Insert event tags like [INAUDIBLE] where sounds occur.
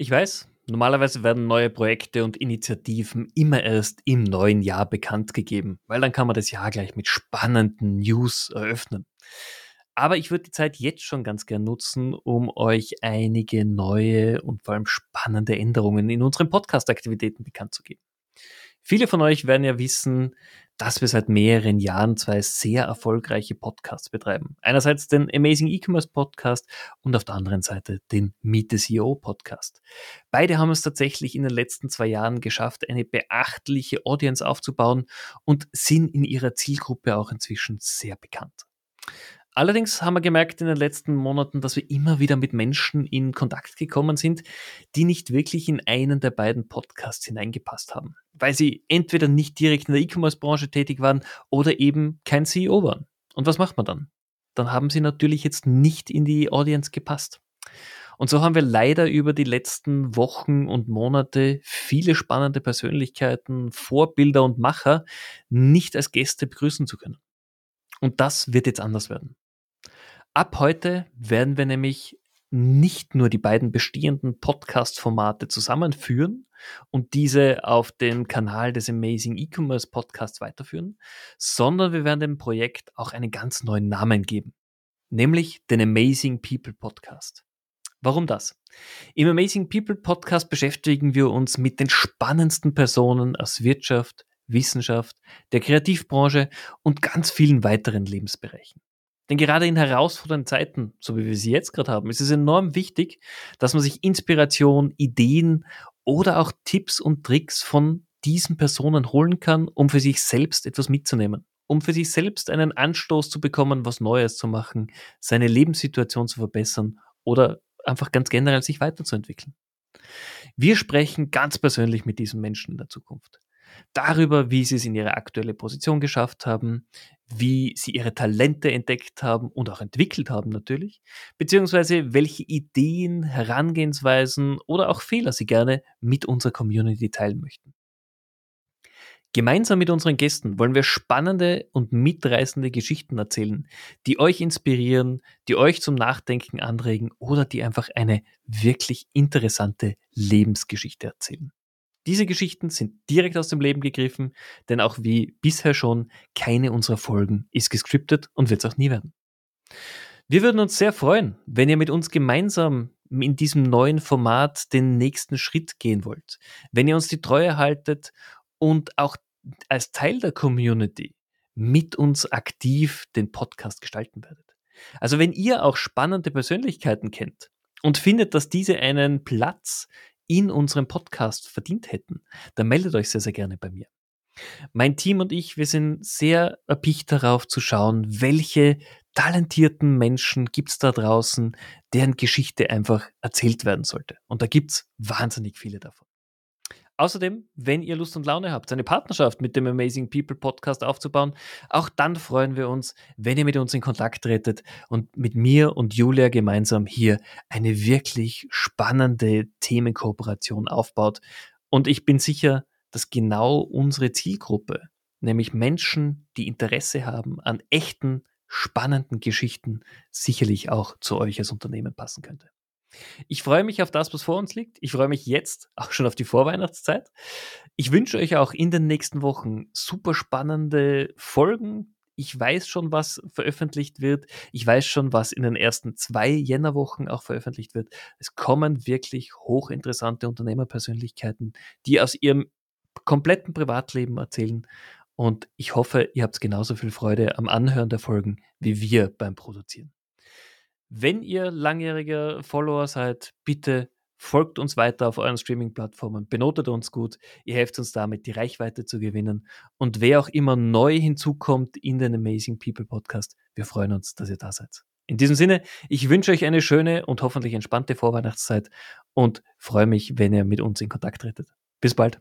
Ich weiß, normalerweise werden neue Projekte und Initiativen immer erst im neuen Jahr bekannt gegeben, weil dann kann man das Jahr gleich mit spannenden News eröffnen. Aber ich würde die Zeit jetzt schon ganz gern nutzen, um euch einige neue und vor allem spannende Änderungen in unseren Podcast-Aktivitäten bekannt zu geben. Viele von euch werden ja wissen, dass wir seit mehreren Jahren zwei sehr erfolgreiche Podcasts betreiben. Einerseits den Amazing E-Commerce Podcast und auf der anderen Seite den Meet the CEO Podcast. Beide haben es tatsächlich in den letzten zwei Jahren geschafft, eine beachtliche Audience aufzubauen und sind in ihrer Zielgruppe auch inzwischen sehr bekannt. Allerdings haben wir gemerkt in den letzten Monaten, dass wir immer wieder mit Menschen in Kontakt gekommen sind, die nicht wirklich in einen der beiden Podcasts hineingepasst haben, weil sie entweder nicht direkt in der E-Commerce-Branche tätig waren oder eben kein CEO waren. Und was macht man dann? Dann haben sie natürlich jetzt nicht in die Audience gepasst. Und so haben wir leider über die letzten Wochen und Monate viele spannende Persönlichkeiten, Vorbilder und Macher nicht als Gäste begrüßen zu können. Und das wird jetzt anders werden. Ab heute werden wir nämlich nicht nur die beiden bestehenden Podcast-Formate zusammenführen und diese auf dem Kanal des Amazing E-Commerce Podcasts weiterführen, sondern wir werden dem Projekt auch einen ganz neuen Namen geben, nämlich den Amazing People Podcast. Warum das? Im Amazing People Podcast beschäftigen wir uns mit den spannendsten Personen aus Wirtschaft, Wissenschaft, der Kreativbranche und ganz vielen weiteren Lebensbereichen. Denn gerade in herausfordernden Zeiten, so wie wir sie jetzt gerade haben, ist es enorm wichtig, dass man sich Inspiration, Ideen oder auch Tipps und Tricks von diesen Personen holen kann, um für sich selbst etwas mitzunehmen, um für sich selbst einen Anstoß zu bekommen, was Neues zu machen, seine Lebenssituation zu verbessern oder einfach ganz generell sich weiterzuentwickeln. Wir sprechen ganz persönlich mit diesen Menschen in der Zukunft darüber, wie sie es in ihre aktuelle Position geschafft haben, wie sie ihre Talente entdeckt haben und auch entwickelt haben natürlich, beziehungsweise welche Ideen, Herangehensweisen oder auch Fehler sie gerne mit unserer Community teilen möchten. Gemeinsam mit unseren Gästen wollen wir spannende und mitreißende Geschichten erzählen, die euch inspirieren, die euch zum Nachdenken anregen oder die einfach eine wirklich interessante Lebensgeschichte erzählen. Diese Geschichten sind direkt aus dem Leben gegriffen, denn auch wie bisher schon, keine unserer Folgen ist gescriptet und wird es auch nie werden. Wir würden uns sehr freuen, wenn ihr mit uns gemeinsam in diesem neuen Format den nächsten Schritt gehen wollt. Wenn ihr uns die Treue haltet und auch als Teil der Community mit uns aktiv den Podcast gestalten werdet. Also wenn ihr auch spannende Persönlichkeiten kennt und findet, dass diese einen Platz in unserem Podcast verdient hätten, dann meldet euch sehr, sehr gerne bei mir. Mein Team und ich, wir sind sehr erpicht darauf zu schauen, welche talentierten Menschen gibt es da draußen, deren Geschichte einfach erzählt werden sollte. Und da gibt es wahnsinnig viele davon. Außerdem, wenn ihr Lust und Laune habt, eine Partnerschaft mit dem Amazing People Podcast aufzubauen, auch dann freuen wir uns, wenn ihr mit uns in Kontakt tretet und mit mir und Julia gemeinsam hier eine wirklich spannende Themenkooperation aufbaut. Und ich bin sicher, dass genau unsere Zielgruppe, nämlich Menschen, die Interesse haben an echten, spannenden Geschichten, sicherlich auch zu euch als Unternehmen passen könnte. Ich freue mich auf das, was vor uns liegt. Ich freue mich jetzt [LAUGHS] auch schon auf die Vorweihnachtszeit. Ich wünsche euch auch in den nächsten Wochen super spannende Folgen. Ich weiß schon, was veröffentlicht wird. Ich weiß schon, was in den ersten zwei Jännerwochen auch veröffentlicht wird. Es kommen wirklich hochinteressante Unternehmerpersönlichkeiten, die aus ihrem kompletten Privatleben erzählen. Und ich hoffe, ihr habt genauso viel Freude am Anhören der Folgen wie wir beim Produzieren. Wenn ihr langjähriger Follower seid, bitte folgt uns weiter auf euren Streaming-Plattformen, benotet uns gut, ihr helft uns damit, die Reichweite zu gewinnen. Und wer auch immer neu hinzukommt in den Amazing People Podcast, wir freuen uns, dass ihr da seid. In diesem Sinne, ich wünsche euch eine schöne und hoffentlich entspannte Vorweihnachtszeit und freue mich, wenn ihr mit uns in Kontakt tretet. Bis bald.